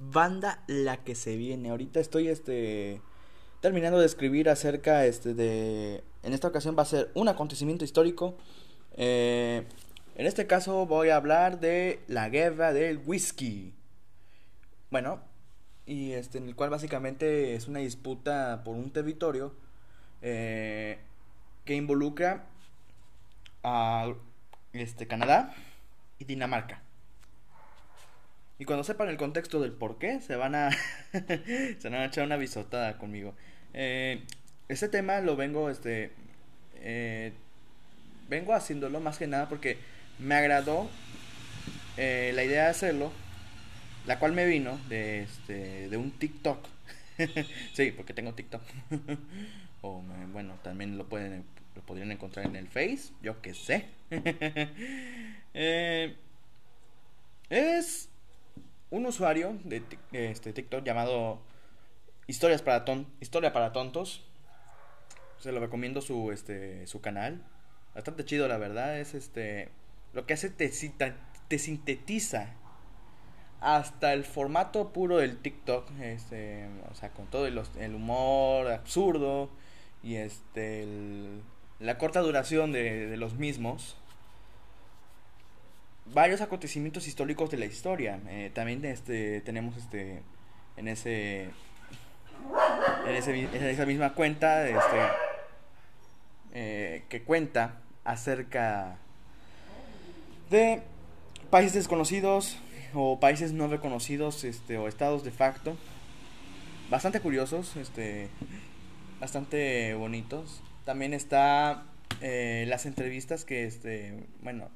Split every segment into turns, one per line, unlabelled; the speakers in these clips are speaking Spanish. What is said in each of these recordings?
banda la que se viene. Ahorita estoy este terminando de escribir acerca este de en esta ocasión va a ser un acontecimiento histórico. Eh, en este caso voy a hablar de la guerra del whisky. Bueno, y este en el cual básicamente es una disputa por un territorio eh, que involucra a este Canadá y Dinamarca. Y cuando sepan el contexto del por qué, se van a, se van a echar una bisotada conmigo. Eh, este tema lo vengo, este, eh, vengo haciéndolo más que nada porque me agradó eh, la idea de hacerlo, la cual me vino de, este, de un TikTok. sí, porque tengo TikTok. o bueno, también lo pueden, lo podrían encontrar en el Face, yo que sé. es un usuario de este TikTok llamado Historias para Historia para tontos. Se lo recomiendo su este su canal. Bastante chido la verdad, es este lo que hace te, te sintetiza hasta el formato puro del TikTok, este, o sea, con todo el, humor absurdo y este la corta duración de los mismos varios acontecimientos históricos de la historia. Eh, también este, tenemos este, en, ese, en, esa misma cuenta este, eh, que cuenta acerca de países desconocidos o países no reconocidos este, o estados de facto. Bastante curiosos, este, bastante bonitos. También está eh, las entrevistas que, este, bueno,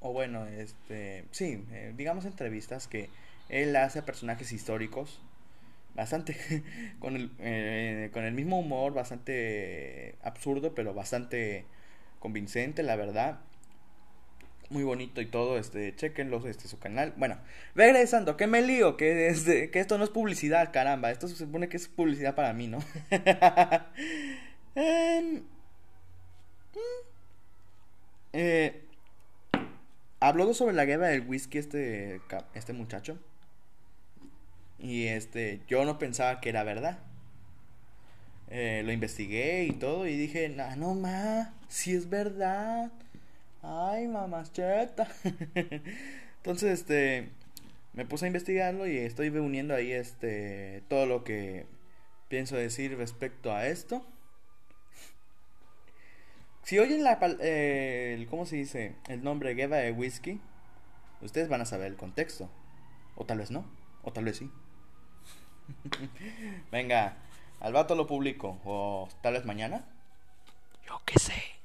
o bueno, este, sí, eh, digamos entrevistas que él hace a personajes históricos, bastante, con el, eh, con el mismo humor, bastante absurdo, pero bastante convincente, la verdad. Muy bonito y todo, este, chequenlo, este, su canal. Bueno, regresando, que me lío, que, este, que esto no es publicidad, caramba, esto se supone que es publicidad para mí, ¿no mm, eh, habló sobre la guerra del whisky este, este muchacho. Y este, yo no pensaba que era verdad. Eh, lo investigué y todo y dije, no, no ma, si es verdad. Ay, mamacheta. Entonces, este, me puse a investigarlo y estoy reuniendo ahí este todo lo que pienso decir respecto a esto. Si oyen la, eh, ¿cómo se dice? El nombre de Whisky, ustedes van a saber el contexto. O tal vez no, o tal vez sí. Venga, al vato lo publico, o tal vez mañana. Yo qué sé.